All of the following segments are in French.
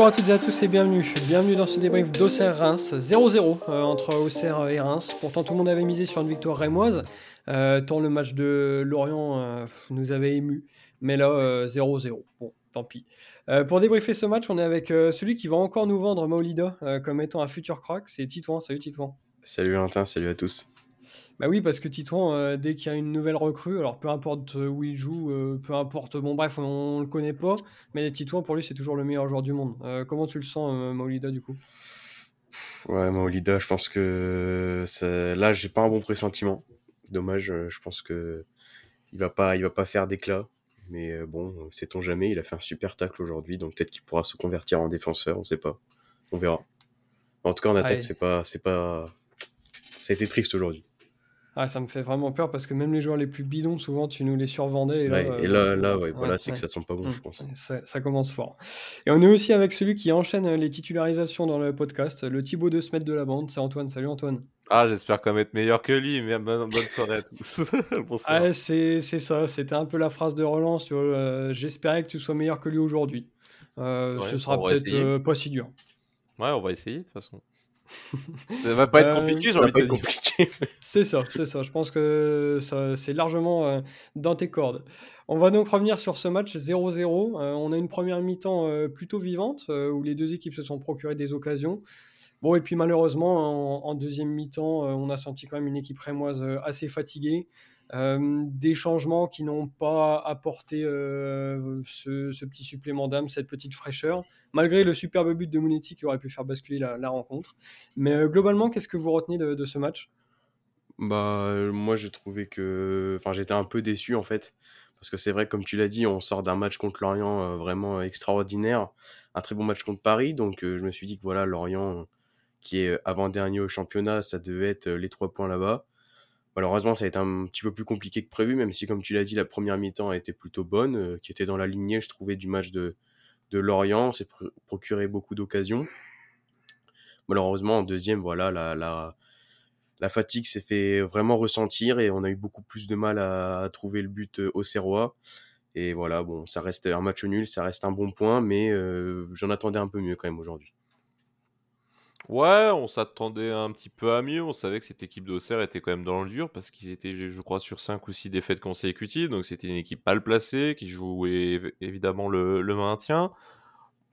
Bonjour à toutes et à tous et bienvenue. Bienvenue dans ce débrief d'Auxerre Reims 0-0 euh, entre Auxerre et Reims. Pourtant tout le monde avait misé sur une victoire rémoise. Euh, tant le match de Lorient euh, nous avait ému. Mais là 0-0. Bon, tant pis. pour débriefer ce match, on est avec celui qui va encore nous vendre Maolida comme étant un futur crack. C'est Titouan. Salut Titouan. Salut Valentin, salut à tous. Bah oui, parce que Titouan, euh, dès qu'il y a une nouvelle recrue, alors peu importe euh, où il joue, euh, peu importe, bon bref, on, ne le connaît pas, mais Titouan pour lui c'est toujours le meilleur joueur du monde. comment tu le sens, Maolida du coup? Ouais, Maolida, je pense que là j'ai pas un bon pressentiment. Dommage, je pense que il va pas, il va pas faire d'éclat. Mais bon, sait-on jamais, il a fait un super tacle aujourd'hui, donc peut-être qu'il pourra se convertir en défenseur, on sait pas. On verra. En tout cas, en attaque, c'est pas, c'est pas, ça a été triste aujourd'hui. Ah, ça me fait vraiment peur parce que même les joueurs les plus bidons, souvent, tu nous les survendais. Et là, et là, là ouais, voilà, c'est que ça sent pas bon, mmh, je pense. Ça, commence fort. Et on est aussi avec celui qui enchaîne les titularisations dans le podcast, le Thibaut de Smet de la bande. C'est Antoine. Salut Antoine. Ah, j'espère qu'on va être meilleur que lui. Mais bonne, soirée à tous. ah, c'est ça. C'était un peu la phrase de relance. Euh, j'espérais que tu sois meilleur que lui aujourd'hui. Euh, ce sera peut-être euh, pas si dur. Ouais, on va essayer de toute façon. Ça va pas être compliqué, j'ai envie de compliqué. c'est ça, c'est ça. Je pense que c'est largement euh, dans tes cordes. On va donc revenir sur ce match 0-0. Euh, on a une première mi-temps euh, plutôt vivante où les deux équipes se sont procurées des occasions. Bon, et puis malheureusement, en, deuxième mi-temps, on a senti quand même une équipe rémoise assez fatiguée. des changements qui n'ont pas apporté ce, ce, petit supplément d'âme, cette petite fraîcheur malgré le superbe but de Monetti qui aurait pu faire basculer la, rencontre. Mais euh, globalement, qu'est-ce que vous retenez de, ce match? Bah, euh, moi, j'ai trouvé que. Enfin, j'étais un peu déçu en fait. Parce que c'est vrai, comme tu l'as dit, on sort d'un match contre Lorient euh, vraiment extraordinaire. Un très bon match contre Paris. Donc, je me suis dit que voilà, Lorient, qui est avant-dernier au championnat, ça devait être les trois points là-bas. Malheureusement, ça a été un petit peu plus compliqué que prévu, même si, comme tu l'as dit, la première mi-temps a été plutôt bonne, qui était dans la lignée, je trouvais, du match de, de Lorient, s'est procuré beaucoup d'occasions. Malheureusement, en deuxième, voilà, la, la, fatigue s'est fait vraiment ressentir et on a eu beaucoup plus de mal à, trouver le but euh, au Serrois. Et voilà, bon, ça reste un match nul, ça reste un bon point, mais euh, j'en attendais un peu mieux quand même aujourd'hui. Ouais, on s'attendait un petit peu à mieux. On savait que cette équipe d'Auxerre était quand même dans le dur parce qu'ils étaient, je crois, sur 5 ou 6 défaites consécutives. Donc c'était une équipe mal placée qui jouait évidemment le, maintien.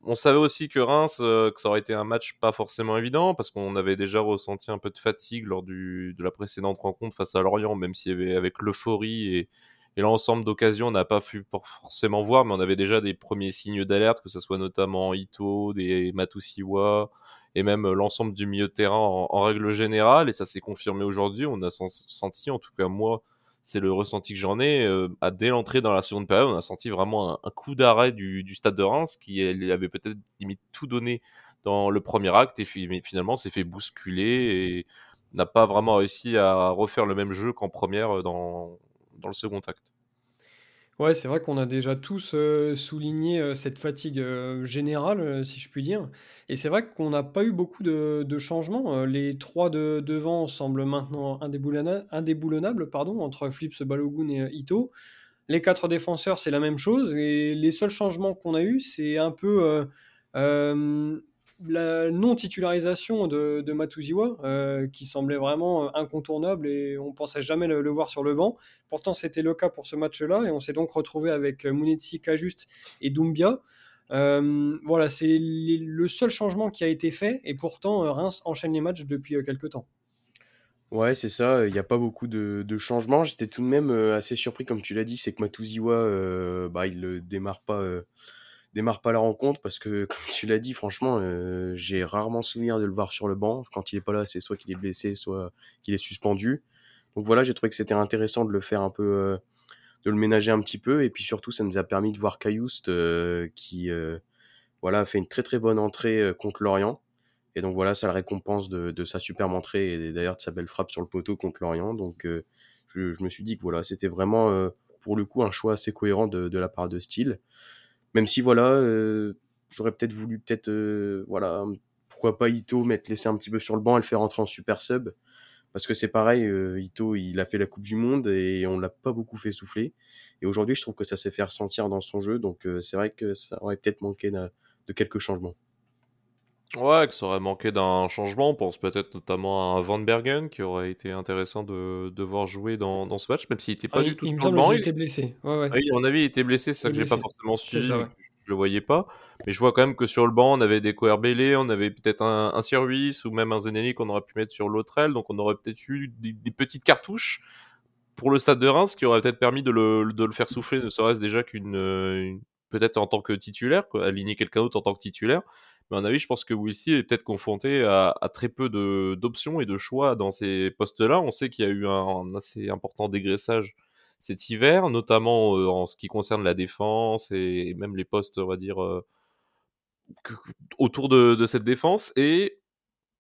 On savait aussi que Reims, euh, que ça aurait été un match pas forcément évident parce qu'on avait déjà ressenti un peu de fatigue lors de la précédente rencontre face à Lorient, même avait avec l'euphorie et, et l'ensemble d'occasions, on n'a pas pu forcément voir, mais on avait déjà des premiers signes d'alerte, que ce soit notamment Ito, des Matusiwa, et même euh, l'ensemble du milieu de terrain en, règle générale. Et ça s'est confirmé aujourd'hui. On a senti, en tout cas moi, c'est le ressenti que j'en ai. Euh, à dès l'entrée dans la seconde période, on a senti vraiment un, coup d'arrêt du, stade de Reims qui avait peut-être limite tout donné dans le premier acte et finalement s'est fait bousculer et n'a pas vraiment réussi à refaire le même jeu qu'en première euh, dans le second acte. Ouais, c'est vrai qu'on a déjà tous euh, souligné euh, cette fatigue euh, générale, si je puis dire. Et c'est vrai qu'on n'a pas eu beaucoup de, changements. les trois de devant semblent maintenant indéboulonnables pardon, entre Flips, Balogun et Ito. Les quatre défenseurs, c'est la même chose. Et les seuls changements qu'on a eu, c'est un peu la non-titularisation de, de Matuziwa, euh, qui semblait vraiment euh, incontournable et on pensait jamais le, voir sur le banc. Pourtant, c'était le cas pour ce match-là et on s'est donc retrouvé avec euh, Munetsi, Kajuste et Doumbia. voilà, c'est le seul changement qui a été fait et pourtant Reims enchaîne les matchs depuis quelques temps. Ouais, c'est ça, il n'y a pas beaucoup de, changements. J'étais tout de même assez surpris, comme tu l'as dit, c'est que Matuziwa, bah, il ne démarre pas démarre pas la rencontre parce que, comme tu l'as dit, franchement, euh, j'ai rarement souvenir de le voir sur le banc. Quand il est pas là, c'est soit qu'il est blessé, soit qu'il est suspendu. Donc voilà, j'ai trouvé que c'était intéressant de le faire un peu, euh, de le ménager un petit peu. Et puis surtout, ça nous a permis de voir Cayoust euh, qui voilà, fait une très très bonne entrée contre Lorient. Et donc voilà, ça le récompense de, sa superbe entrée et d'ailleurs de sa belle frappe sur le poteau contre Lorient. Donc je, me suis dit que voilà, c'était vraiment pour le coup un choix assez cohérent de, de la part de Steele. Même si voilà, euh, j'aurais peut-être voulu peut-être euh, voilà, pourquoi pas Ito mettre laisser un petit peu sur le banc et le faire rentrer en super sub parce que c'est pareil, euh, Ito il a fait la Coupe du Monde et on l'a pas beaucoup fait souffler. Et aujourd'hui, je trouve que ça s'est fait ressentir dans son jeu, donc c'est vrai que ça aurait peut-être manqué de, quelques changements. Ouais, que ça aurait manqué d'un changement. On pense peut-être notamment à Van Bergen, qui aurait été intéressant de, de voir jouer dans, dans ce match, même s'il n'était Ah, pas du il, tout il sur le banc. Il- était blessé. Ouais, ouais. Oui, à mon avis, il était blessé, c'est ça que j'ai pas forcément suivi, ça, ouais. je le voyais pas. Mais je vois quand même que sur le banc, on avait des Coerbele, on avait peut-être un, un service ou même un Zenelli qu'on aurait pu mettre sur l'autre aile, donc on aurait peut-être eu des, des petites cartouches pour le stade de Reims, qui aurait peut-être permis de le, de le faire souffler, ne serait-ce déjà qu'une, euh, peut-être en tant que titulaire, quoi, aligner quelqu'un d'autre en tant que titulaire. Mais à mon avis, je pense que Wilsey est peut-être confronté à, très peu d'options et de choix dans ces postes-là. On sait qu'il y a eu un, assez important dégraissage cet hiver, notamment euh, en ce qui concerne la défense et, même les postes, on va dire, euh, autour de, cette défense. Et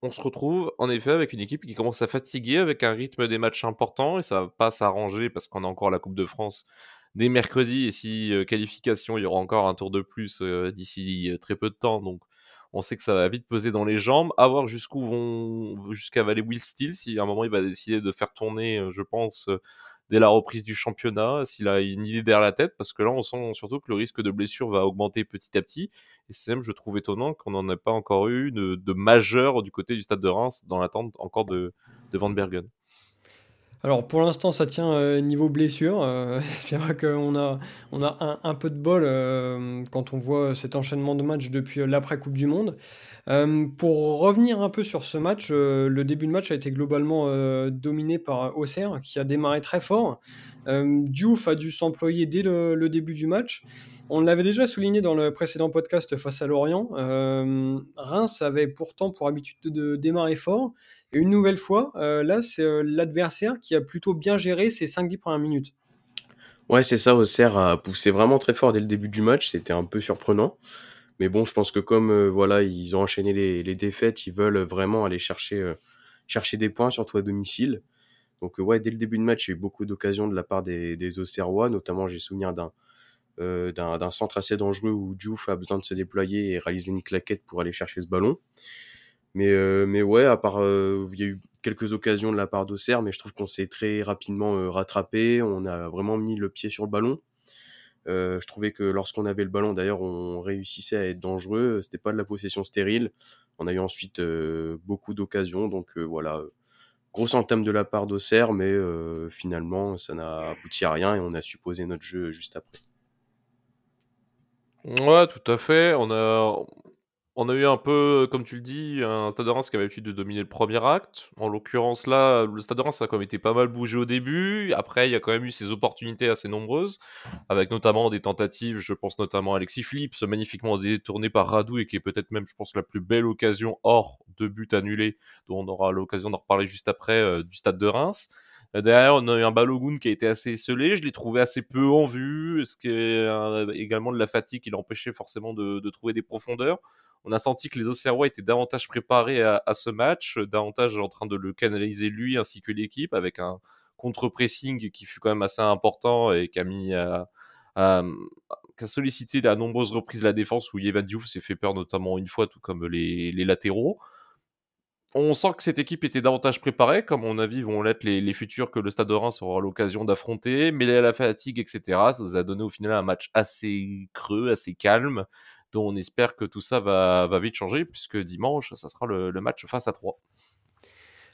on se retrouve en effet avec une équipe qui commence à fatiguer, avec un rythme des matchs importants, et ça va pas s'arranger parce qu'on a encore la Coupe de France dès mercredi, et si euh, qualification, il y aura encore un tour de plus d'ici très peu de temps, donc on sait que ça va vite peser dans les jambes, à voir jusqu'où vont jusqu'à va aller Will Steele, si à un moment il va décider de faire tourner, euh, je pense, euh, dès la reprise du championnat, s'il a une idée derrière la tête, parce que là on sent surtout que le risque de blessure va augmenter petit à petit, et c'est même, je trouve étonnant qu'on n'en ait pas encore eu de, de majeur du côté du stade de Reims, dans l'attente encore de, de Van Bergen. Alors pour l'instant ça tient euh, niveau blessure. Euh, c'est vrai qu'on a, on a un, peu de bol euh, quand on voit cet enchaînement de matchs depuis l'après-Coupe du Monde. Pour revenir un peu sur ce match, le début de match a été globalement dominé par Auxerre qui a démarré très fort. Diouf a dû s'employer dès le, le début du match. On l'avait déjà souligné dans le précédent podcast face à Lorient. Reims avait pourtant pour habitude de, de démarrer fort. Une nouvelle fois, euh, là, c'est euh, l'adversaire qui a plutôt bien géré ces 5-10 premières minutes. Ouais, c'est ça, Auxerre a poussé vraiment très fort dès le début du match, c'était un peu surprenant. Mais bon, je pense que comme euh, voilà, ils ont enchaîné les, défaites, ils veulent vraiment aller chercher, chercher des points, surtout à domicile. Donc ouais, dès le début de match, il y a eu beaucoup d'occasions de la part des, Auxerrois, notamment j'ai souvenir d'un d'un centre assez dangereux où Diouf a besoin de se déployer et réaliser une claquette pour aller chercher ce ballon. Mais, euh, mais ouais, à part, euh, il y a eu quelques occasions de la part d'Auxerre, mais je trouve qu'on s'est très rapidement euh, rattrapé. On a vraiment mis le pied sur le ballon. Je trouvais que lorsqu'on avait le ballon, d'ailleurs, on réussissait à être dangereux. C'était pas de la possession stérile. On a eu ensuite beaucoup d'occasions. Donc euh, voilà, grosse entame de la part d'Auxerre, mais finalement, ça n'a abouti à rien et on a supposé notre jeu juste après. Ouais, tout à fait. On a, on a eu un peu, comme tu le dis, un Stade de Reims qui avait l'habitude de dominer le premier acte. En l'occurrence, là, le Stade de Reims a quand même été pas mal bougé au début. Après, il y a quand même eu ses opportunités assez nombreuses, avec notamment des tentatives, je pense notamment à Alexis Flips, magnifiquement détourné par Radou, et qui est peut-être même, je pense, la plus belle occasion hors de but annulé, dont on aura l'occasion d'en reparler juste après, euh, du Stade de Reims. Euh, Derrière, on a eu un Balogun qui a été assez esselé. Je l'ai trouvé assez peu en vue, ce qui est euh, également de la fatigue qui l'empêchait forcément de, trouver des profondeurs. On a senti que les Auxerrois étaient davantage préparés à, ce match, davantage en train de le canaliser lui ainsi que l'équipe, avec un contre-pressing qui fut quand même assez important et qui a mis qui a sollicité à nombreuses reprises la défense où Yevan Diouf s'est fait peur notamment une fois, tout comme les latéraux. On sent que cette équipe était davantage préparée, comme à mon avis vont l'être les, futurs que le Stade de Reims aura l'occasion d'affronter, mais la fatigue, etc., ça nous a donné au final un match assez creux, assez calme, dont on espère que tout ça va, va vite changer, puisque dimanche, ça sera le, le match face à 3.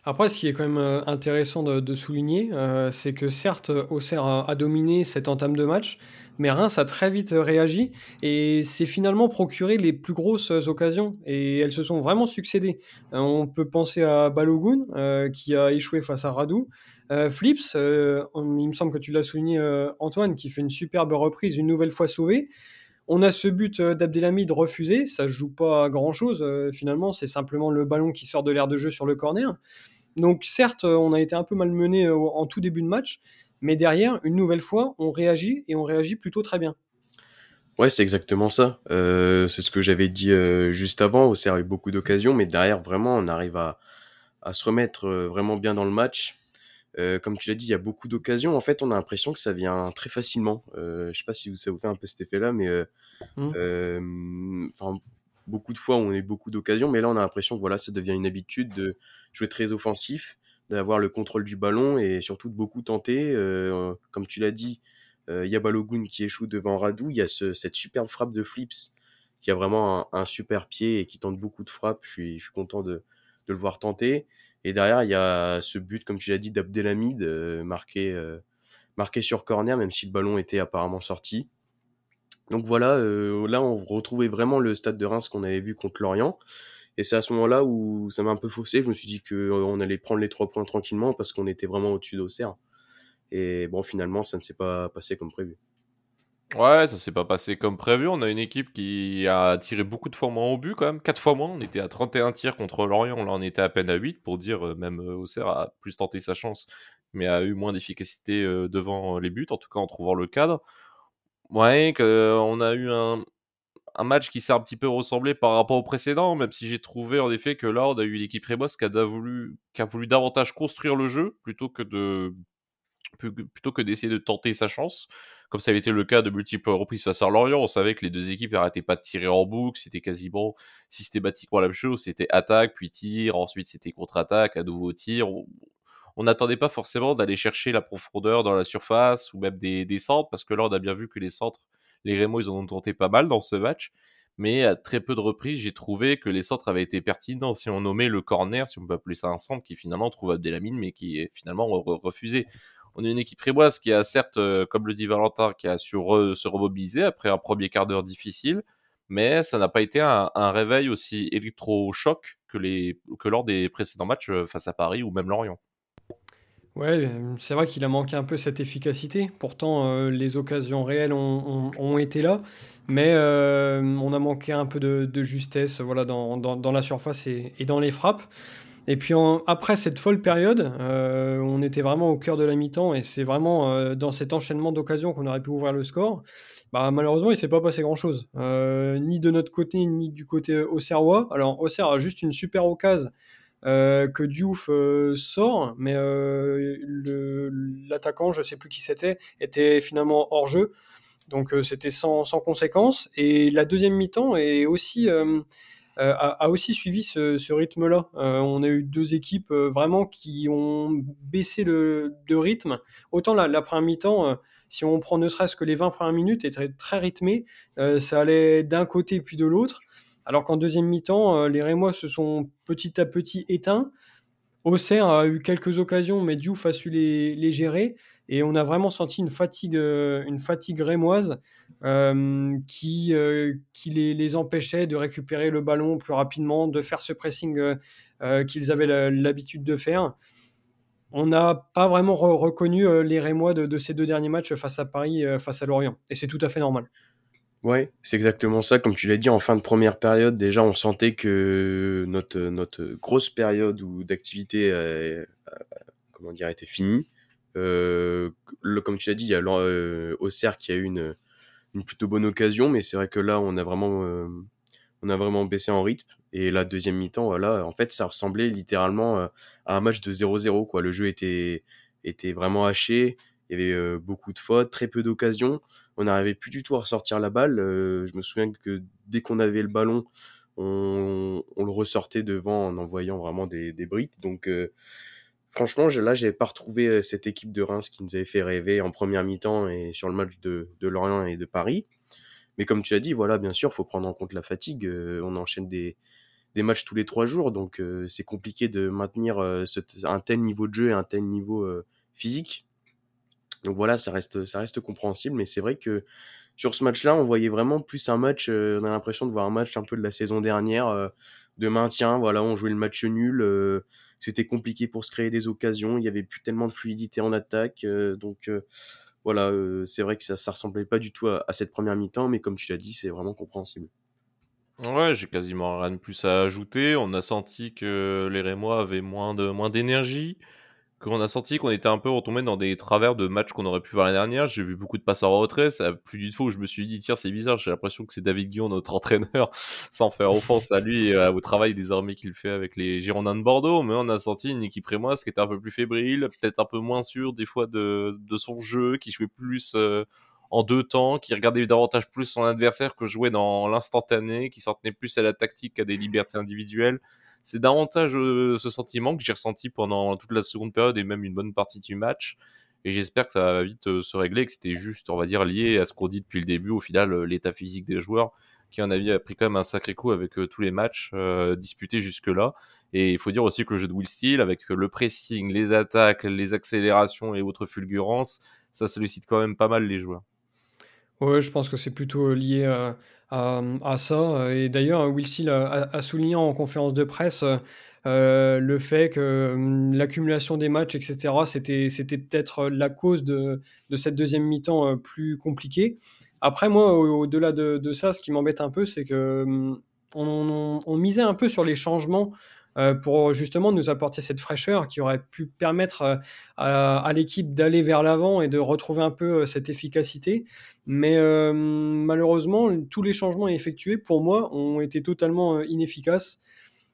Après, ce qui est quand même euh, intéressant de, souligner, euh, c'est que certes, Auxerre a, a dominé cette entame de match, mais Reims a très vite réagi et s'est finalement procuré les plus grosses occasions et elles se sont vraiment succédées. Euh, on peut penser à Balogun euh, qui a échoué face à Radou. Euh, Flips, euh, il me semble que tu l'as souligné euh, Antoine, qui fait une superbe reprise, une nouvelle fois sauvée. On a ce but euh, d'Abdelhamid refusé, ça joue pas à grand chose finalement, c'est simplement le ballon qui sort de l'air de jeu sur le corner. Donc certes, euh, on a été un peu malmené euh, en tout début de match, mais derrière, une nouvelle fois, on réagit et on réagit plutôt très bien. Ouais, c'est exactement ça. Euh, c'est ce que j'avais dit euh, juste avant. Auxerre a eu beaucoup d'occasions, mais derrière, vraiment, on arrive à, à se remettre euh, vraiment bien dans le match. Euh, comme tu l'as dit, il y a beaucoup d'occasions. En fait, on a l'impression que ça vient très facilement. Euh, je sais pas si vous- ça vous fait un peu cet effet-là, mais euh, Mm. Euh, beaucoup de fois, on a eu beaucoup d'occasions, mais là, on a l'impression que voilà, ça devient une habitude de jouer très offensif, d'avoir le contrôle du ballon et surtout de beaucoup tenter. Euh, comme tu l'as dit, euh, il y a Balogun qui échoue devant Radou. Il y a ce- cette superbe frappe de Flips qui a vraiment un, super pied et qui tente beaucoup de frappes. Je suis, je suis content de, de le voir tenter. Et derrière, il y a ce but, comme tu l'as dit, d'Abdelhamid, euh, marqué, euh, marqué sur corner, même si le ballon était apparemment sorti. Donc voilà, euh, là, on retrouvait vraiment le stade de Reims qu'on avait vu contre Lorient. Et c'est à ce moment-là où ça m'a un peu faussé. Je me suis dit qu'on allait prendre les trois points tranquillement parce qu'on était vraiment au-dessus d'Auxerre. Et bon, finalement, ça ne s'est pas passé comme prévu. Ouais, ça s'est pas passé comme prévu. On a une équipe qui a tiré beaucoup de fois moins au but quand même. Quatre fois moins. On était à 31 tirs contre Lorient. Là, on était à peine à 8 pour dire, euh, même euh, Auxerre a plus tenté sa chance, mais a eu moins d'efficacité euh, devant les buts, en tout cas en trouvant le cadre. Ouais, on a eu un, match qui s'est un petit peu ressemblé par rapport au précédent, même si j'ai trouvé en effet que là, on a eu l'équipe Rébos qui a voulu, qui a voulu davantage construire le jeu plutôt que plutôt que d'essayer de tenter sa chance, comme ça avait été le cas de multiples reprises face à Lorient. On savait que les deux équipes n'arrêtaient pas de tirer en boucle, c'était quasiment systématiquement la même chose. C'était attaque, puis tir, ensuite c'était contre-attaque, à nouveau tir. On n'attendait pas forcément d'aller chercher la profondeur dans la surface ou même des, centres, parce que là on a bien vu que les centres, les Rémo, ils en ont tenté pas mal dans ce match mais à très peu de reprises, j'ai trouvé que les centres avaient été pertinents. Si on nommait le corner, si on peut appeler ça un centre, qui finalement trouve Abdelhamid, mais qui est finalement refusé on est une équipe réboise qui a certes, euh, comme le dit Valentin, qui a su se remobiliser après un premier quart d'heure difficile, mais ça n'a pas été un, réveil aussi électro-choc que, que lors des précédents matchs euh, face à Paris ou même Lorient. Ouais, c'est vrai qu'il a manqué un peu cette efficacité. Pourtant, euh, les occasions réelles ont, été là, mais on a manqué un peu de, justesse voilà, dans, la surface et dans les frappes. Et puis après cette folle période, euh, on était vraiment au cœur de la mi-temps et c'est vraiment euh, dans cet enchaînement d'occasions qu'on aurait pu ouvrir le score. Bah, malheureusement, il ne s'est pas passé grand-chose, euh, ni de notre côté ni du côté auxerrois. Alors Auxerre a juste une super occasion que Diouf sort, mais l'attaquant, je ne sais plus qui c'était, était finalement hors jeu. Donc c'était sans, conséquence. Et la deuxième mi-temps est aussi euh, a, aussi suivi ce, rythme-là. Euh, on a eu deux équipes euh, vraiment qui ont baissé le, de rythme. Autant la, première mi-temps, si on prend ne serait-ce que les 20 premières minutes, était très, rythmé. ça allait d'un côté puis de l'autre. Alors qu'en deuxième mi-temps, les Rémois se sont petit à petit éteints. Auxerre a eu quelques occasions, mais Diouf a su les gérer. Et on a vraiment senti une fatigue, euh, une fatigue rémoise euh, qui, euh, les, empêchait de récupérer le ballon plus rapidement, de faire ce pressing qu'ils avaient l'habitude de faire. On n'a pas vraiment reconnu les Rémois de, ces deux derniers matchs face à Paris, face à Lorient. Et c'est tout à fait normal. Ouais, c'est exactement ça. Comme tu l'as dit, en fin de première période, déjà, on sentait que notre, notre grosse période d'activité, comment dire, était finie. Euh, comme tu l'as dit, il y a euh, Auxerre qui a eu une, une plutôt bonne occasion, mais c'est vrai que là, on a vraiment, euh, on a vraiment baissé en rythme. Et la deuxième mi-temps, voilà, en fait, ça ressemblait littéralement à un match de 0-0. Quoi. Le jeu était, était vraiment haché. Il y avait beaucoup de fautes, très peu d'occasions. On n'arrivait plus du tout à ressortir la balle. je me souviens que dès qu'on avait le ballon, on, le ressortait devant en envoyant vraiment des, des briques. Donc, franchement, là, j'avais pas retrouvé euh, cette équipe de Reims qui nous avait fait rêver en première mi-temps et sur le match de, Lorient et de Paris. Mais comme tu as dit, voilà, bien sûr, faut prendre en compte la fatigue. Euh, on enchaîne des, matchs tous les trois jours, donc euh, c'est compliqué de maintenir un tel niveau de jeu et un tel niveau physique. Donc voilà, ça reste, ça reste compréhensible, mais c'est vrai que sur ce match-là, on voyait vraiment plus un match, on a l'impression de voir un match un peu de la saison dernière, de maintien. Voilà, on jouait le match nul c'était compliqué pour se créer des occasions, il y avait plus tellement de fluidité en attaque, euh, donc euh, voilà, euh, c'est vrai que ça, ça ressemblait pas du tout à, cette première mi-temps, mais comme tu l'as dit, c'est vraiment compréhensible. Ouais, j'ai quasiment rien de plus à ajouter. On a senti que les Rémois avaient moins de moins d'énergie qu'on a senti qu'on était un peu retombé dans des travers de matchs qu'on aurait pu voir l'année dernière. J'ai vu beaucoup de passes en retrait. Ça plus d'une fois où je me suis dit, tiens, c'est bizarre. J'ai l'impression que c'est David Guillon, notre entraîneur, sans faire offense à lui au travail désormais qu'il fait avec les Girondins de Bordeaux. Mais on a senti une équipe rémoise qui était un peu plus fébrile, peut-être un peu moins sûre des fois de, de son jeu, qui jouait plus euh, en deux temps, qui regardait davantage plus son adversaire que jouait dans l'instantané, qui s'en tenait plus à la tactique qu'à des libertés individuelles c'est davantage euh, ce sentiment que j'ai ressenti pendant toute la seconde période et même une bonne partie du match. Et j'espère que ça va vite euh, se régler, que c'était juste, on va dire, lié à ce qu'on dit depuis le début, au final, euh, l'état physique des joueurs qui en a pris quand même un sacré coup avec tous les matchs disputés jusque-là. Et il faut dire aussi que le jeu de Will Steele, avec le pressing, les attaques, les accélérations et autres fulgurances, ça sollicite quand même pas mal les joueurs. Je pense que c'est plutôt lié à, à, ça. Et d'ailleurs, Will Steele a, souligné en conférence de presse euh, le fait que hum, l'accumulation des matchs, etc., c'était, c'était peut-être la cause de, de cette deuxième mi-temps euh, plus compliquée. Après, moi, au-delà de, ça, ce qui m'embête un peu, c'est que hum, on, misait un peu sur les changements euh, pour justement nous apporter cette fraîcheur qui aurait pu permettre euh, à, l'équipe d'aller vers l'avant et de retrouver un peu euh, cette efficacité. Mais malheureusement, tous les changements effectués, pour moi, ont été totalement inefficaces.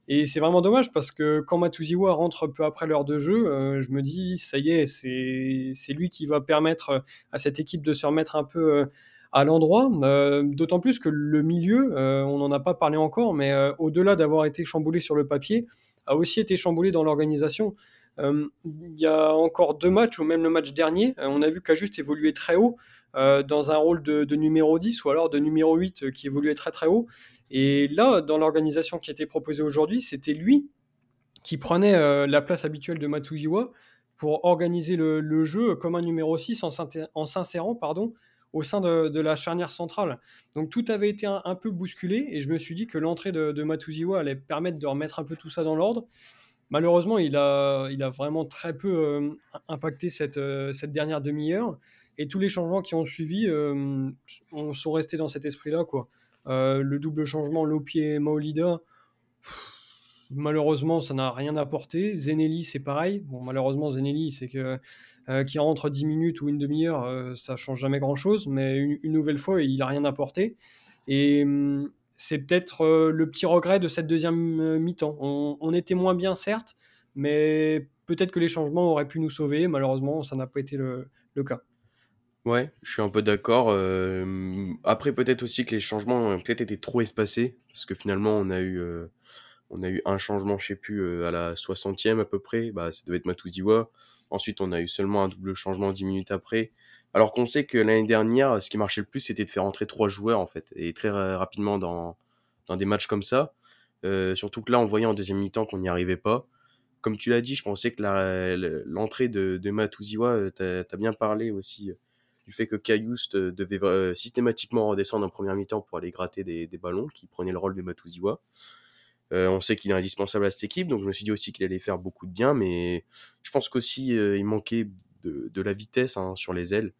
Et c'est vraiment dommage parce que quand Matuziwa rentre peu après l'heure de jeu, je me dis, ça y est, c'est lui qui va permettre à cette équipe de se remettre un peu à l'endroit, euh, d'autant plus que le milieu, euh, on n'en a pas parlé encore, mais euh, au-delà d'avoir été chamboulé sur le papier, a aussi été chamboulé dans l'organisation. Il y a encore deux matchs, ou même le match dernier, on a vu qu'Ajuste évoluait très haut, dans un rôle de, numéro 10 ou alors de numéro 8 qui évoluait très très haut. Et là, dans l'organisation qui été proposée aujourd'hui, c'était lui qui prenait la place habituelle de Matuiwa pour organiser le, le, jeu comme un numéro 6 en s'insérant pardon, au sein de, la charnière centrale. Donc tout avait été un, peu bousculé et je me suis dit que l'entrée de, de Matuziwa allait permettre de remettre un peu tout ça dans l'ordre. Malheureusement, il a, vraiment très peu euh, impacté cette, euh, cette dernière demi-heure et tous les changements qui ont suivi euh, sont restés dans cet esprit-là. le double changement Lopier-Maolida, malheureusement, ça n'a rien apporté. Zenelli, c'est pareil. Bon, malheureusement, Zenelli, c'est que euh, qui rentre 10 minutes ou une demi-heure, euh, ça change jamais grand-chose. Mais une, nouvelle fois, il n'a rien apporté. Et hum, c'est peut-être euh, le petit regret de cette deuxième mi-temps. On, était moins bien, certes, mais peut-être que les changements auraient pu nous sauver. Malheureusement, ça n'a pas été le, cas. Ouais, je suis un peu d'accord. après, peut-être aussi que les changements ont peut-être été trop espacés, parce que finalement, on a eu on a eu un changement, je sais plus, euh, à la 60e à peu près. Bah, ça devait être Matuziwa. Ensuite, on a eu seulement un double changement 10 minutes après. Alors qu'on sait que l'année dernière, ce qui marchait le plus, c'était de faire entrer trois joueurs, en fait. Et très rapidement dans, dans des matchs comme ça. Euh, surtout que là, on voyait en deuxième mi-temps qu'on n'y arrivait pas. Comme tu l'as dit, je pensais que l'entrée de, de Matuziwa, euh, t'as as bien parlé aussi du fait que Cayoust devait systématiquement redescendre en première mi-temps pour aller gratter des, des ballons, qui prenait le rôle de Matuziwa. Euh, on sait qu'il est indispensable à cette équipe, donc je me suis dit aussi qu'il allait faire beaucoup de bien, mais je pense qu'aussi euh, il manquait de, de la vitesse hein, sur les ailes.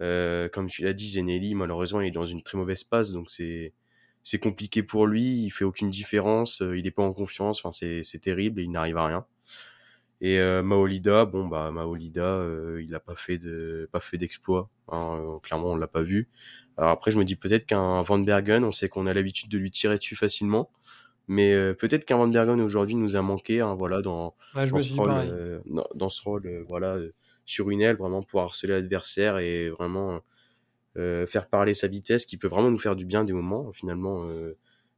Euh, comme tu l'as dit, Zenelli, malheureusement, il est dans une très mauvaise passe, donc c'est c'est compliqué pour lui. Il fait aucune différence, il n'est pas en confiance. Enfin, c'est terrible, et il n'arrive à rien. Et euh, Maolida, bon bah Maolida, il a pas fait de pas fait d'exploit. Hein, clairement, on l'a pas vu. Alors après, je me dis peut-être qu'un Van Bergen, on sait qu'on a l'habitude de lui tirer dessus facilement. Mais euh, peut-être qu'un Van Bergen aujourd'hui nous a manqué, hein, voilà, dans, dans, ce rôle, euh, dans, ce rôle, euh, voilà, sur une aile, vraiment pour harceler l'adversaire et vraiment faire parler sa vitesse, qui peut vraiment nous faire du bien des moments. Finalement,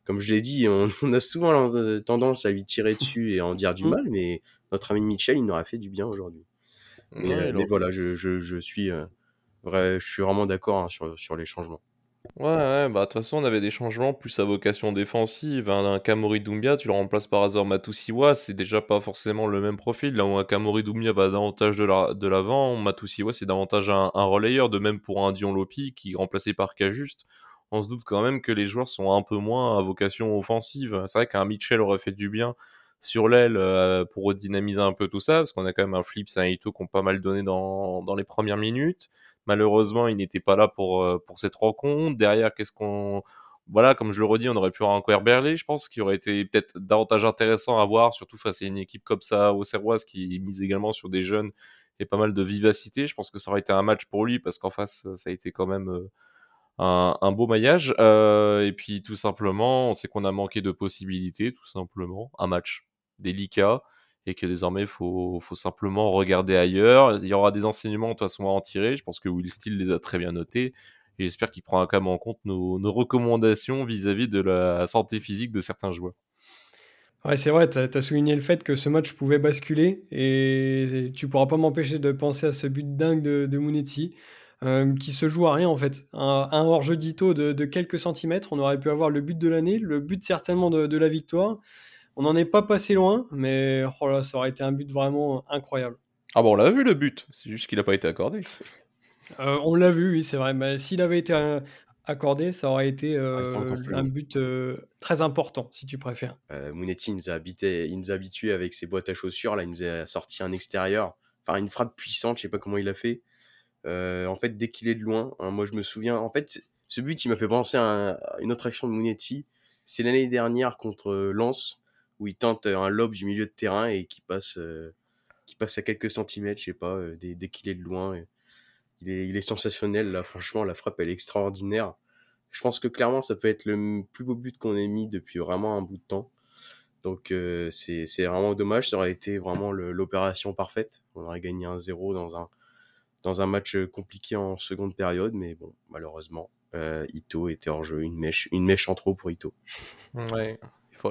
comme je l'ai dit, on, a souvent tendance à lui tirer dessus et à en dire du mmh. mal, mais notre ami Michel, il nous aura fait du bien aujourd'hui. Mais, voilà, je, je, je suis, vrai, je suis vraiment d'accord hein, sur, sur les changements. Ouais, ouais, bah de toute façon, on avait des changements plus à vocation défensive. Un, Kamori Doumbia, tu le remplaces par Azor Matusiwa, c'est déjà pas forcément le même profil. Là où un Kamori Doumbia va davantage de l'avant, la, Matusiwa c'est davantage un, relayeur. De même pour un Dion Lopi qui est remplacé par Cajuste. On se doute quand même que les joueurs sont un peu moins à vocation offensive. C'est vrai qu'un Mitchell aurait fait du bien sur l'aile euh, pour redynamiser un peu tout ça, parce qu'on a quand même un Flip Saito qui ont pas mal donné dans, dans les premières minutes. Malheureusement, il n'était pas là pour, euh, pour cette rencontre. Derrière, qu'est-ce qu'on. Voilà, comme je le redis, on aurait pu avoir un Berlé, je pense, qui aurait été peut-être davantage intéressant à voir, surtout face à une équipe comme ça, au Serroise, qui mise également sur des jeunes et pas mal de vivacité. Je pense que ça aurait été un match pour lui, parce qu'en face, ça a été quand même euh, un, un beau maillage. Euh, et puis, tout simplement, on sait qu'on a manqué de possibilités, tout simplement. Un match délicat et que désormais il faut, simplement regarder ailleurs. Il y aura des enseignements de toute façon à en tirer. Je pense que Will Steele les a très bien notés et j'espère qu'il prendra quand même en compte nos, recommandations vis-à-vis de la santé physique de certains joueurs. Ouais, c'est vrai, tu as, souligné le fait que ce match pouvait basculer et tu pourras pas m'empêcher de penser à ce but dingue de, de Monetti. qui se joue à rien en fait. Un, hors-jeu de, quelques centimètres, on aurait pu avoir le but de l'année, le but certainement de, la victoire. On n'en est pas passé loin, mais oh là, ça aurait été un but vraiment incroyable. Ah bon, on l'a vu le but, c'est juste qu'il n'a pas été accordé. on l'a vu, oui, c'est vrai. Mais s'il avait été accordé, ça aurait été euh, un but euh, très important, si tu préfères. Euh, Mounetti, il nous, a habité, il nous a habitués avec ses boîtes à chaussures. Là, il nous a sorti un extérieur, enfin une frappe puissante, je sais pas comment il a fait. en fait, dès qu'il est de loin, hein, moi je me souviens, en fait, ce but, il m'a fait penser à, une autre action de Mounetti. C'est l'année dernière contre Lens, où il tente un lob du milieu de terrain et qui passe, qui passe à quelques centimètres, je sais pas, dès, dès qu'il est de loin. Il est, sensationnel là, franchement, la frappe elle est extraordinaire. Je pense que clairement ça peut être le plus beau but qu'on ait mis depuis vraiment un bout de temps. Donc euh, c'est vraiment dommage, ça aurait été vraiment l'opération parfaite. On aurait gagné un 0 dans un, dans un match compliqué en seconde période, mais bon, malheureusement, euh, Ito était hors jeu, une mèche, une mèche en trop pour Ito. Ouais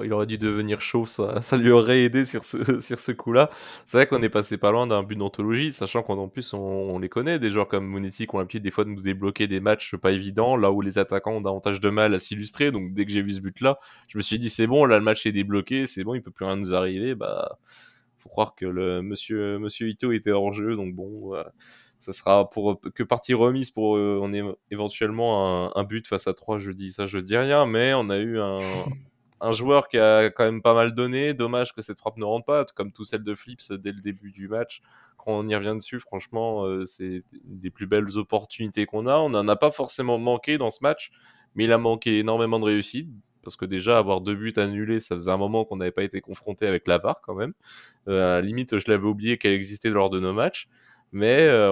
il aurait dû devenir chaud, ça, lui aurait aidé sur ce, sur ce coup-là. C'est vrai qu'on est passé pas loin d'un but d'anthologie, sachant qu'en plus on, les connaît, des joueurs comme Monetti qui ont l'habitude des fois de nous débloquer des matchs pas évidents, là où les attaquants ont davantage de mal à s'illustrer. Donc dès que j'ai vu ce but-là, je me suis dit c'est bon, là le match est débloqué, c'est bon, il peut plus rien nous arriver. Bah, faut croire que le monsieur, monsieur Ito était hors jeu, donc bon. ça sera pour que partie remise pour euh, on est éventuellement un, but face à 3 je dis ça je dis rien mais on a eu un, un joueur qui a quand même pas mal donné. Dommage que cette frappe ne rentre pas, comme tout celle de Flips dès le début du match. Quand on y revient dessus, franchement, euh, c'est des plus belles opportunités qu'on a. On n'en a pas forcément manqué dans ce match, mais il a manqué énormément de réussite. Parce que déjà, avoir deux buts annulés, ça faisait un moment qu'on n'avait pas été confronté avec la VAR quand même. Euh, à la limite, je l'avais oublié qu'elle existait lors de nos matchs. Mais euh,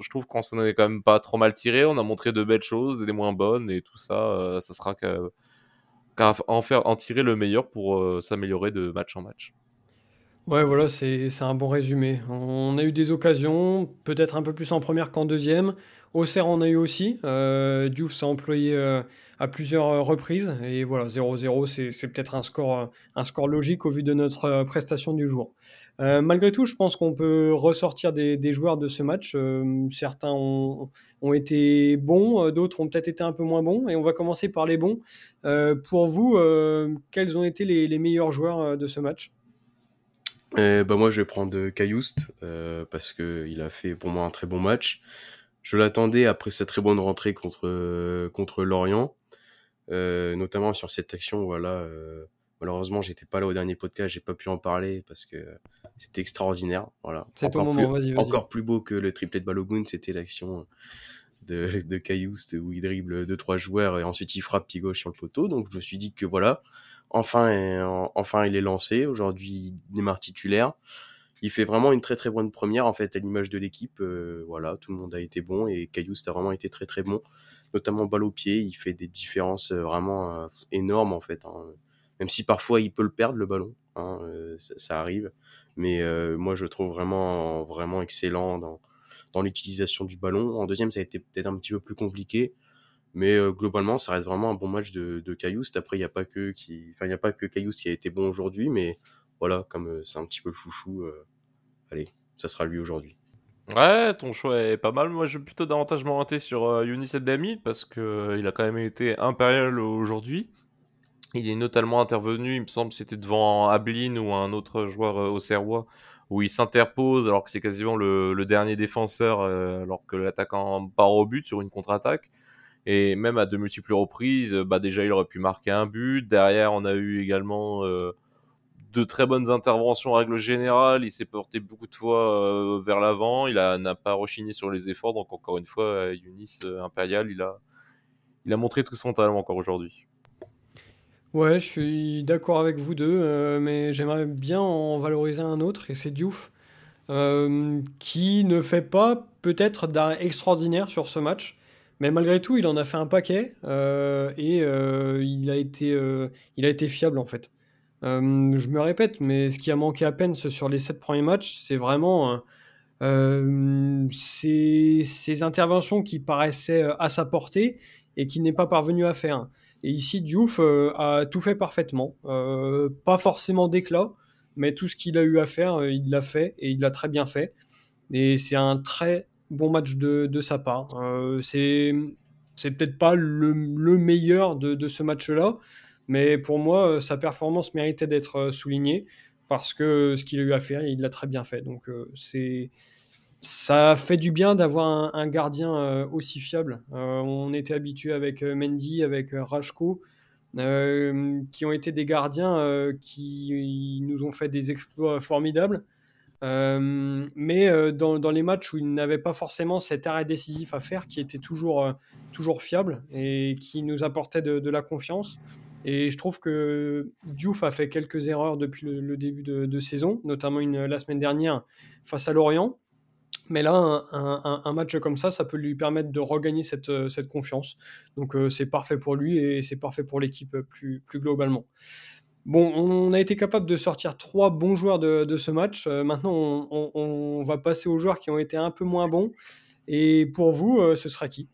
je trouve qu'on s'en est quand même pas trop mal tiré. On a montré de belles choses, des moins bonnes, et tout ça, ça sera que en, faire, en tirer le meilleur pour euh, s'améliorer de match en match. Ouais, voilà, c'est un bon résumé. On a eu des occasions, peut-être un peu plus en première qu'en deuxième. Auxerre on a eu aussi. Euh, Diouf s'est employé euh, à plusieurs reprises. Et voilà, 0-0, c'est peut-être un score, un score logique au vu de notre prestation du jour. malgré tout, je pense qu'on peut ressortir des, joueurs de ce match. certains ont, été bons, d'autres ont peut-être été un peu moins bons. Et on va commencer par les bons. pour vous, quels ont été les meilleurs joueurs de ce match? Bah moi, je vais prendre Cayoust euh, parce que il a fait pour moi un très bon match. Je l'attendais après sa très bonne rentrée contre contre Lorient, euh, notamment sur cette action. Voilà, euh, malheureusement, j'étais pas là au dernier podcast, j'ai pas pu en parler parce que c'était extraordinaire. Voilà, encore, plus, encore plus beau que le triplet de Balogun, c'était l'action de, de Cayoust où il dribble deux trois joueurs et ensuite il frappe pied gauche sur le poteau. Donc je me suis dit que voilà, Enfin, enfin, il est lancé. Aujourd'hui, il démarre titulaire. Il fait vraiment une très très bonne première en fait à l'image de l'équipe. Euh, voilà, tout le monde a été bon et Cailloust a vraiment été très très bon, notamment balle au pied. Il fait des différences euh, vraiment euh, énormes en fait. Hein. Même si parfois il peut le perdre le ballon, hein, ça, arrive. Mais moi je le trouve vraiment vraiment excellent dans dans l'utilisation du ballon. En deuxième, ça a été peut-être un petit peu plus compliqué. Mais euh, globalement, ça reste vraiment un bon match de, de. Après, il n'y a pas que qui, enfin, il a pas que qui a été bon aujourd'hui, mais voilà, comme euh, c'est un petit peu le chouchou, euh, allez, ça sera lui aujourd'hui. Ouais, ton choix est pas mal. Moi, je vais plutôt davantage m'orienter sur Younis Edbami parce que il a quand même été impérial aujourd'hui. Il est notamment intervenu, il me semble, c'était devant Ablin ou un autre joueur au Serrois où il s'interpose alors que c'est quasiment le, le, dernier défenseur alors que l'attaquant part au but sur une contre-attaque. Et même à de multiples reprises, bah déjà il aurait pu marquer un but. Derrière, on a eu également euh, de très bonnes interventions en règle générale. Il s'est porté beaucoup de fois euh, vers l'avant. Il n'a pas rechigné sur les efforts. Donc encore une fois, Yunis euh, Impérial, il a, il a montré tout son talent encore aujourd'hui. Ouais, je suis d'accord avec vous deux, mais j'aimerais bien en valoriser un autre, et c'est Diouf, qui ne fait pas peut-être d'un extraordinaire sur ce match, mais malgré tout, il en a fait un paquet euh, et euh, il, a été, euh, il a été fiable en fait. je me répète, mais ce qui a manqué à peine sur les sept premiers matchs, c'est vraiment ces, ces, interventions qui paraissaient à sa portée et qu'il n'est pas parvenu à faire. Et ici, Diouf a tout fait parfaitement. pas forcément d'éclat, mais tout ce qu'il a eu à faire, il l'a fait et il l'a très bien fait. Et c'est un très bon match de, sa part. c'est c'est peut-être pas le, meilleur de, ce match-là, mais pour moi, sa performance méritait d'être soulignée parce que ce qu'il a eu à faire, il l'a très bien fait. Donc ça fait du bien d'avoir un, gardien aussi fiable. on était habitué avec Mendy, avec Rajko, qui ont été des gardiens qui nous ont fait des exploits formidables. Euh, mais euh, dans, dans, les matchs où il n'avait pas forcément cet arrêt décisif à faire, qui était toujours, euh, toujours fiable et qui nous apportait de, la confiance. Et je trouve que Diouf a fait quelques erreurs depuis le, début de, saison, notamment la semaine dernière face à Lorient. Mais là, un, un, match comme ça, ça peut lui permettre de regagner cette, cette confiance. Donc c'est parfait pour lui et c'est parfait pour l'équipe plus, plus globalement. Bon, on a été capable de sortir trois bons joueurs de, ce match. Euh, maintenant, on, va passer aux joueurs qui ont été un peu moins bons. Et pour vous, euh, ce sera qui?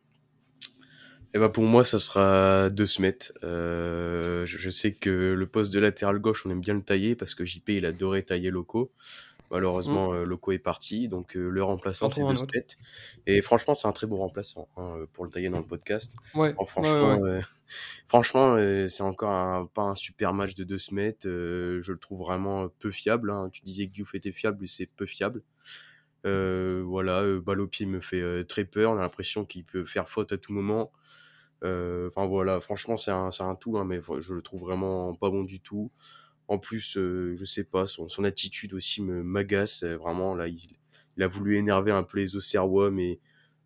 Eh ben pour moi, ça sera De Smet. Euh, je, sais que le poste de latéral gauche, on aime bien le tailler parce que JP, il adorait tailler Loco. Malheureusement, mmh. Loco est parti, donc le remplaçant, c'est De Smet. Et franchement, c'est un très beau remplaçant hein, pour le tailler dans le podcast. Ouais, franchement, Franchement, euh, c'est encore pas un super match de deux semaines. Euh, je le trouve vraiment peu fiable. Hein. Tu disais que Diouf était fiable, c'est peu fiable. Euh, voilà, pied me fait très peur. On a l'impression qu'il peut faire faute à tout moment. Enfin voilà, franchement, c'est un, un, tout, hein, mais je le trouve vraiment pas bon du tout. En plus, je sais pas, son, attitude aussi me m'agace. Vraiment, là, il, il, a voulu énerver un peu les Auxerrois, mais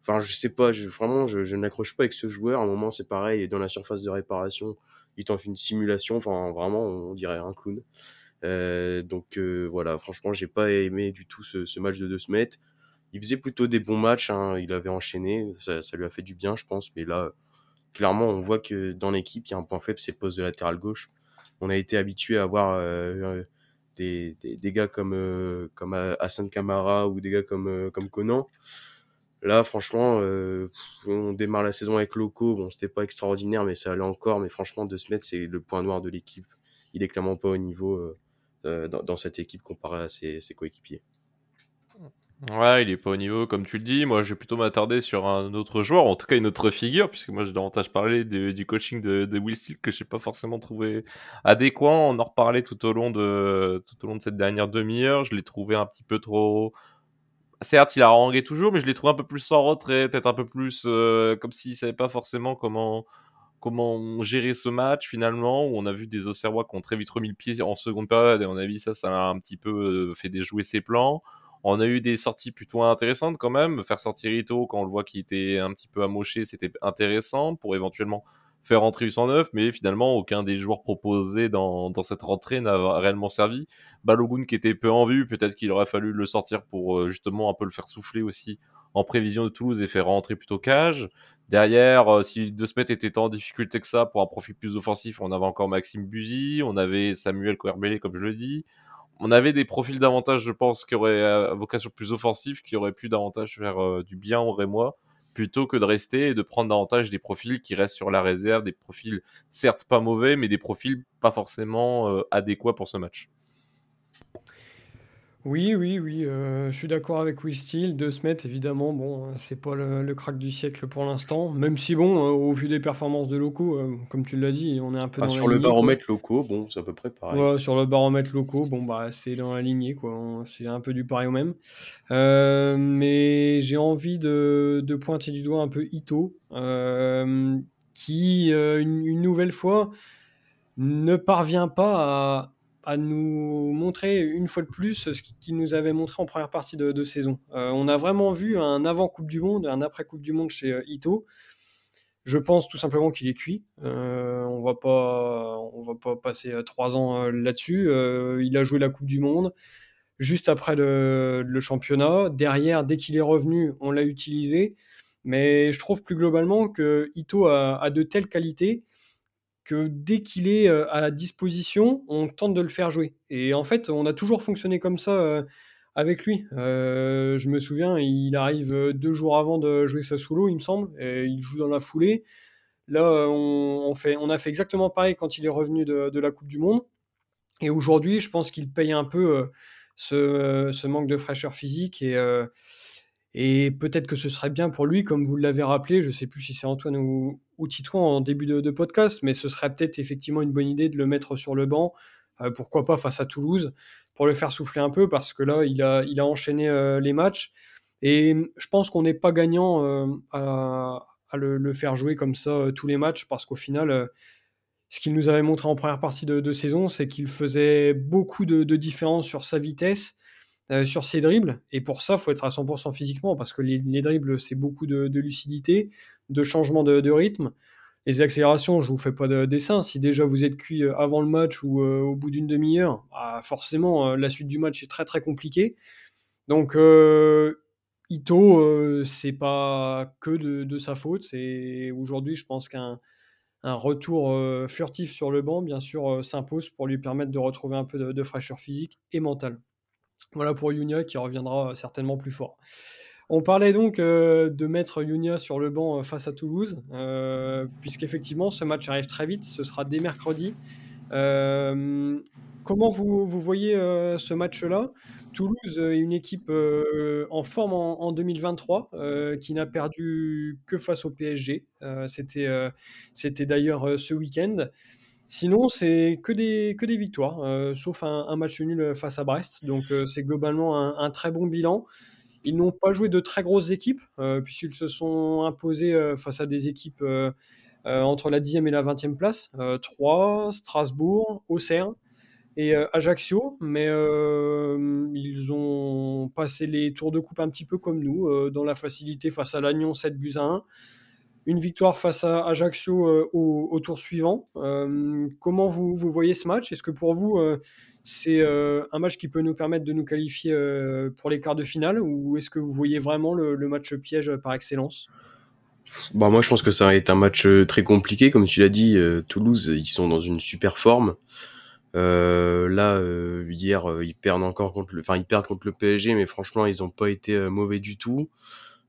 Enfin, je sais pas, je, vraiment, je, je n'accroche pas avec ce joueur. À un moment, c'est pareil, dans la surface de réparation, il tente une simulation. Enfin, vraiment, on dirait un clown. Euh, donc euh, voilà, franchement, j'ai pas aimé du tout ce, ce, match de deux semaines. Il faisait plutôt des bons matchs, hein, il avait enchaîné, ça, ça, lui a fait du bien, je pense. Mais là, clairement, on voit que dans l'équipe, il y a un point faible, c'est le poste de latéral gauche. On a été habitué à voir euh, des, des, gars comme euh, comme Hassan Kamara ou des gars comme comme Conan. Là, franchement, euh, on démarre la saison avec Loco. Bon, c'était pas extraordinaire, mais ça allait encore. Mais franchement, De Smet, c'est le point noir de l'équipe. Il est clairement pas au niveau euh, euh, dans, cette équipe comparé à ses, coéquipiers. Ouais, il est pas au niveau, comme tu le dis. Moi, je vais plutôt m'attarder sur un autre joueur, en tout cas une autre figure, puisque moi, j'ai davantage parlé du coaching de, Will Steele que j'ai pas forcément trouvé adéquat. On en reparlait tout au long de cette dernière demi-heure. Je l'ai trouvé un petit peu trop certes, il a harangué toujours, mais je l'ai trouvé un peu plus sans retrait, peut-être un peu plus euh, comme s'il savait pas forcément comment comment gérer ce match finalement. Où on a vu des Auxerrois qui ont très vite remis le pied en seconde période et on a vu ça, ça a un petit peu euh, fait déjouer ses plans. On a eu des sorties plutôt intéressantes quand même. Faire sortir Ito quand on le voit qu'il était un petit peu amoché, c'était intéressant pour éventuellement faire rentrer 809, mais finalement, aucun des joueurs proposés dans, cette rentrée n'a réellement servi. Balogun qui était peu en vue, peut-être qu'il aurait fallu le sortir pour euh, justement un peu le faire souffler aussi en prévision de Toulouse et faire rentrer plutôt Cage. Derrière, euh, si De Smet était en difficulté que ça pour un profil plus offensif, on avait encore Maxime Buzy, on avait Samuel Coerbele, comme je le dis. On avait des profils davantage, je pense, qui auraient euh, vocation plus offensive, qui auraient pu davantage faire du bien au Rémois plutôt que de rester et de prendre davantage des profils qui restent sur la réserve, des profils certes pas mauvais, mais des profils pas forcément euh, adéquats pour ce match. Oui, oui, oui, euh, je suis d'accord avec Will Steele. De Smet, évidemment, bon, c'est pas le, crack du siècle pour l'instant. Même si, bon, euh, au vu des performances de locaux, euh, comme tu l'as dit, on est un peu ah, dans Sur le baromètre locaux, bon, c'est à peu près pareil. Ouais, sur le baromètre locaux, bon, bah, c'est dans la lignée, quoi. C'est un peu du pareil au même. mais j'ai envie de, de, pointer du doigt un peu Ito, qui, une, une nouvelle fois, ne parvient pas à à nous montrer une fois de plus ce qu'il nous avait montré en première partie de, saison. Euh, on a vraiment vu un avant Coupe du Monde, un après Coupe du Monde chez euh, Ito. Je pense tout simplement qu'il est cuit. Euh, on va pas, on va pas passer trois ans là-dessus. il a joué la Coupe du Monde juste après le, championnat. Derrière, dès qu'il est revenu, on l'a utilisé. Mais je trouve plus globalement que Ito a de telles qualités que dès qu'il est euh, à disposition, on tente de le faire jouer. Et en fait, on a toujours fonctionné comme ça euh, avec lui. Euh, je me souviens, il arrive deux jours avant de jouer Sassuolo, il me semble, et il joue dans la foulée. Là, on, a fait exactement pareil quand il est revenu de, la Coupe du Monde. Et aujourd'hui, je pense qu'il paye un peu ce, manque de fraîcheur physique Et peut-être que ce serait bien pour lui, comme vous l'avez rappelé, je ne sais plus si c'est Antoine ou, ou Titouan en début de, podcast, mais ce serait peut-être effectivement une bonne idée de le mettre sur le banc, euh, pourquoi pas face à Toulouse, pour le faire souffler un peu, parce que là, il a, il a enchaîné euh, les matchs. Et je pense qu'on n'est pas gagnant euh, à, le, faire jouer comme ça tous les matchs, parce qu'au final, ce qu'il nous avait montré en première partie de, saison, c'est qu'il faisait beaucoup de, de différence sur sa vitesse, euh, sur ses dribbles. Et pour ça, il faut être à 100% physiquement parce que les, dribbles, c'est beaucoup de, lucidité, de changement de, rythme. Les accélérations, je vous fais pas de dessin. Si déjà vous êtes cuit euh, avant le match ou euh, au bout d'une demi-heure, bah, forcément, la suite du match est très très compliquée. Donc, Ito, c'est pas que de, sa faute. C'est aujourd'hui, je pense qu'un un retour furtif sur le banc, bien sûr, s'impose pour lui permettre de retrouver un peu de fraîcheur physique et mentale. Voilà pour Yunia qui reviendra certainement plus fort. On parlait donc euh, de mettre Yunia sur le banc euh, face à Toulouse, euh, puisqu'effectivement ce match arrive très vite, ce sera dès mercredi. comment vous, voyez ce match-là? Toulouse est une équipe en forme en, 2023 qui n'a perdu que face au PSG. C'était d'ailleurs ce week-end. Sinon, c'est que des, que des victoires, euh, sauf un, match nul face à Brest. Donc, euh, c'est globalement un, très bon bilan. Ils n'ont pas joué de très grosses équipes, euh, puisqu'ils se sont imposés face à des équipes entre la 10e et la 20e place 3, Strasbourg, Auxerre et Ajaccio. Mais ils ont passé les tours de coupe un petit peu comme nous, dans la facilité face à Lannion 7 buts à 1 une victoire face à Ajaccio euh, au, tour suivant. Euh, comment vous, voyez ce match? Est-ce que pour vous, euh, c'est un match qui peut nous permettre de nous qualifier pour les quarts de finale? Ou est-ce que vous voyez vraiment le, match piège par excellence? Bah moi je pense que ça être un match très compliqué. Comme tu l'as dit Toulouse ils sont dans une super forme. Là hier ils perdent encore contre le enfin ils perdent contre le PSG mais franchement ils n'ont pas été mauvais du tout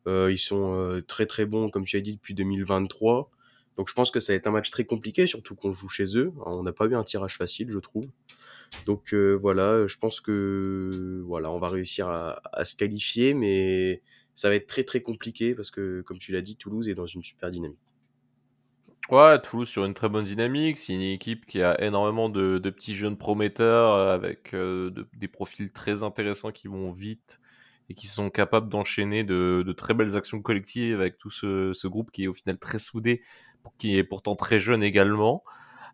ils sont euh, très très bons, comme tu as dit, depuis 2023. Donc je pense que ça va être un match très compliqué, surtout qu'on joue chez eux. On n'a pas eu un tirage facile, je trouve. Donc euh, voilà, je pense que voilà, on va réussir à, se qualifier, mais ça va être très très compliqué parce que, comme tu l'as dit, Toulouse est dans une super dynamique. Ouais, Toulouse sur une très bonne dynamique. C'est une équipe qui a énormément de, petits jeunes prometteurs avec des profils très intéressants qui vont vite et qui sont capables d'enchaîner de, très belles actions collectives avec tout ce, groupe qui est au final très soudé, qui est pourtant très jeune également.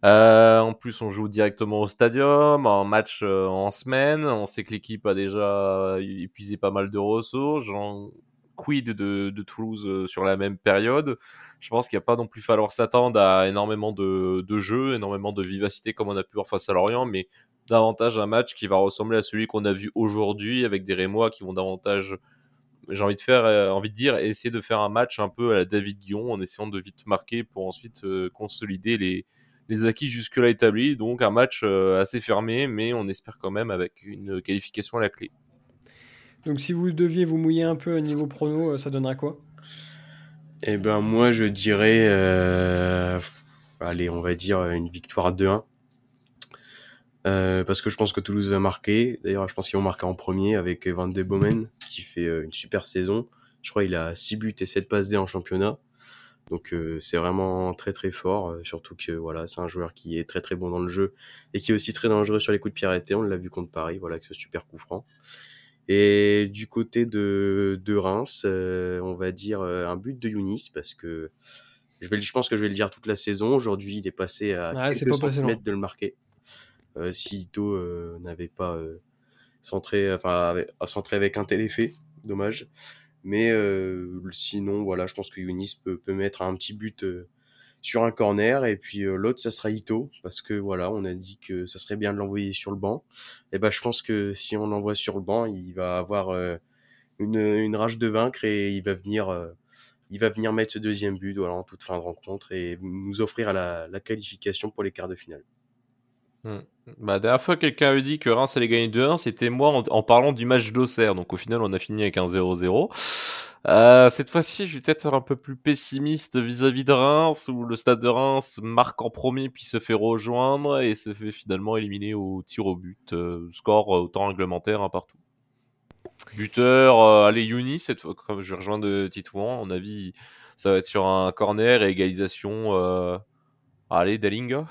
Euh, en plus, on joue directement au stadium, un match euh, en semaine. On sait que l'équipe a déjà épuisé pas mal de ressources. J'en quid de, de, Toulouse euh, sur la même période? Je pense qu'il n'y a pas non plus falloir s'attendre à énormément de, de jeux, énormément de vivacité comme on a pu voir face à Lorient, mais davantage un match qui va ressembler à celui qu'on a vu aujourd'hui avec des Rémois qui vont davantage j'ai envie de faire euh, envie de dire essayer de faire un match un peu à la David Guillon en essayant de vite marquer pour ensuite euh, consolider les, les acquis jusque là établis. Donc un match euh, assez fermé mais on espère quand même avec une qualification à la clé. Donc si vous deviez vous mouiller un peu au niveau prono ça donnerait quoi? Eh ben moi je dirais allez on va dire une victoire 2-1 euh, parce que je pense que Toulouse va marquer. D'ailleurs, je pense qu'ils vont marquer en premier avec Van de Bomen qui fait euh, une super saison. Je crois qu'il a 6 buts et 7 passes D en championnat. Donc euh, c'est vraiment très très fort, surtout que voilà, c'est un joueur qui est très très bon dans le jeu et qui est aussi très dangereux sur les coups de pied arrêtés. On l'a vu contre Paris, voilà, avec ce super coup franc. Et du côté de, de Reims, on va dire un but de Younis parce que je, vais, je pense que je vais le dire toute la saison. Aujourd'hui, il est passé à quelques centimètres de le marquer. Euh, si Ito euh, n'avait pas euh, centré, enfin, centré avec un tel effet, dommage. Mais sinon, voilà, je pense que Younis peut, peut mettre un petit but sur un corner et puis l'autre ça sera Ito parce que voilà on a dit que ça serait bien de l'envoyer sur le banc et ben je pense que si on l'envoie sur le banc il va avoir une, une, rage de vaincre et il va venir il va venir mettre ce deuxième but voilà, en toute fin de rencontre et nous offrir la, la qualification pour les quarts de finale. Hmm. Bah, la dernière fois, quelqu'un avait dit que Reims allait gagner 2-1, c'était moi en, parlant du match d'Auxerre. Donc au final, on a fini avec un 0-0. Euh, cette fois-ci, je vais peut-être un peu plus pessimiste vis-à-vis de Reims, où le stade de Reims marque en premier, puis se fait rejoindre et se fait finalement éliminer au tir au but. Euh, score autant réglementaire un partout. Buteur, allez, Yuni, cette fois, comme je rejoins de Titouan, on avis, ça va être sur un corner et égalisation. Allez, Dalinga.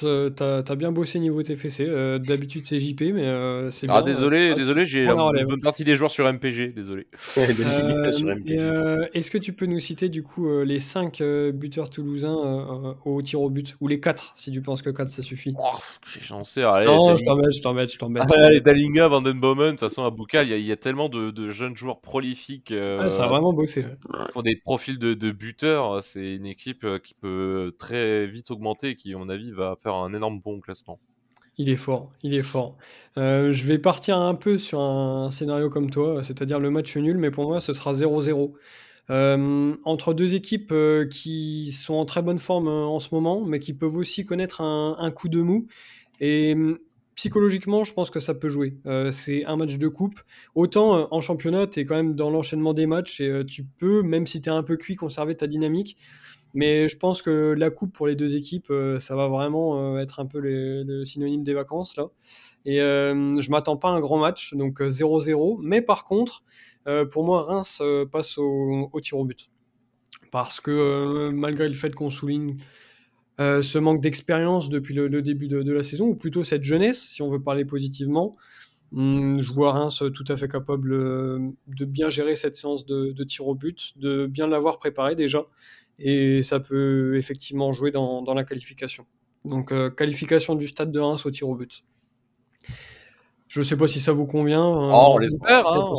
T'as as bien bossé niveau TFC. Euh, d'habitude, c'est JP, mais euh, c'est ah, désolé, désolé, j'ai une bonne partie des joueurs sur MPG, désolé. Euh, est-ce que tu peux nous citer du coup les 5 buteurs toulousains au tir au but? Ou les 4, si tu penses que 4 ça suffit? Oh, J'en sais, allez. Non, je t'embête, je t'embête, je t'embête. allez, Dalinga, Vandenbaumen, de toute façon, à Boukal, il y, a tellement de, jeunes joueurs prolifiques. ça a vraiment bossé. Pour des profils de, de buteurs, c'est une équipe qui peut très vite augmenter et qui, à mon avis, va faire un énorme bon classement. Il est fort, il est fort. Euh, je vais partir un peu sur un scénario comme toi, c'est-à-dire le match nul, mais pour moi, ce sera 0-0. Euh, entre deux équipes euh, qui sont en très bonne forme en ce moment, mais qui peuvent aussi connaître un, coup de mou. Et psychologiquement, je pense que ça peut jouer. c'est un match de coupe. Autant en championnat, tu es quand même dans l'enchaînement des matchs et tu peux, même si tu es un peu cuit, conserver ta dynamique. Mais je pense que la coupe pour les deux équipes, euh, ça va vraiment euh, être un peu le synonyme des vacances là. Et euh, je m'attends pas à un grand match, donc 0-0. Mais par contre, pour moi, Reims passe au, tir au but. Parce que malgré le fait qu'on souligne ce manque d'expérience depuis le, début de, la saison, ou plutôt cette jeunesse, si on veut parler positivement, hmm, je vois Reims tout à fait capable de bien gérer cette séance de, de tir au but, de bien l'avoir préparé déjà, et ça peut effectivement jouer dans, dans la qualification. Donc euh, qualification du stade de Reims au tir au but. Je ne sais pas si ça vous convient. Hein. Oh, on l'espère. Hein,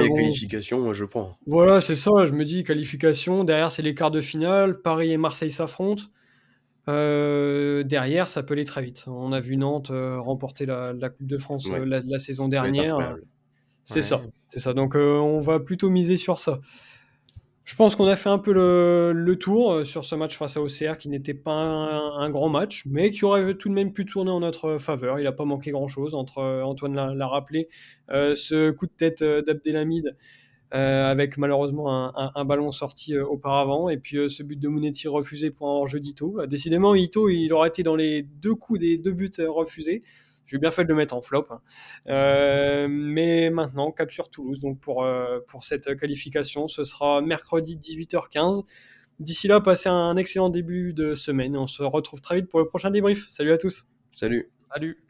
les qualifications, moi je prends. Voilà, c'est ça. Je me dis qualification. Derrière, c'est les quarts de finale. Paris et Marseille s'affrontent. Euh, derrière, ça peut aller très vite. On a vu Nantes euh, remporter la, la, Coupe de France la, saison dernière. C'est ça, c'est ça. Donc on va plutôt miser sur ça. Je pense qu'on a fait un peu le, tour euh, sur ce match face à OCR qui n'était pas un, grand match, mais qui aurait tout de même pu tourner en notre faveur. Il n'a pas manqué grand-chose, entre euh, Antoine l'a rappelé, euh, ce coup de tête d'Abdelhamid avec malheureusement un, ballon sorti auparavant, et puis ce but de Mounetti refusé pour un hors-jeu d'Ito. décidément, Ito, il aurait été dans les deux coups des deux buts refusés. J'ai bien fait de le mettre en flop. Hein. Euh, mais maintenant, cap sur Toulouse. Donc pour, euh, pour cette qualification, ce sera mercredi 18h15. D'ici là, passez un excellent début de semaine. On se retrouve très vite pour le prochain débrief. Salut à tous. Salut. Salut.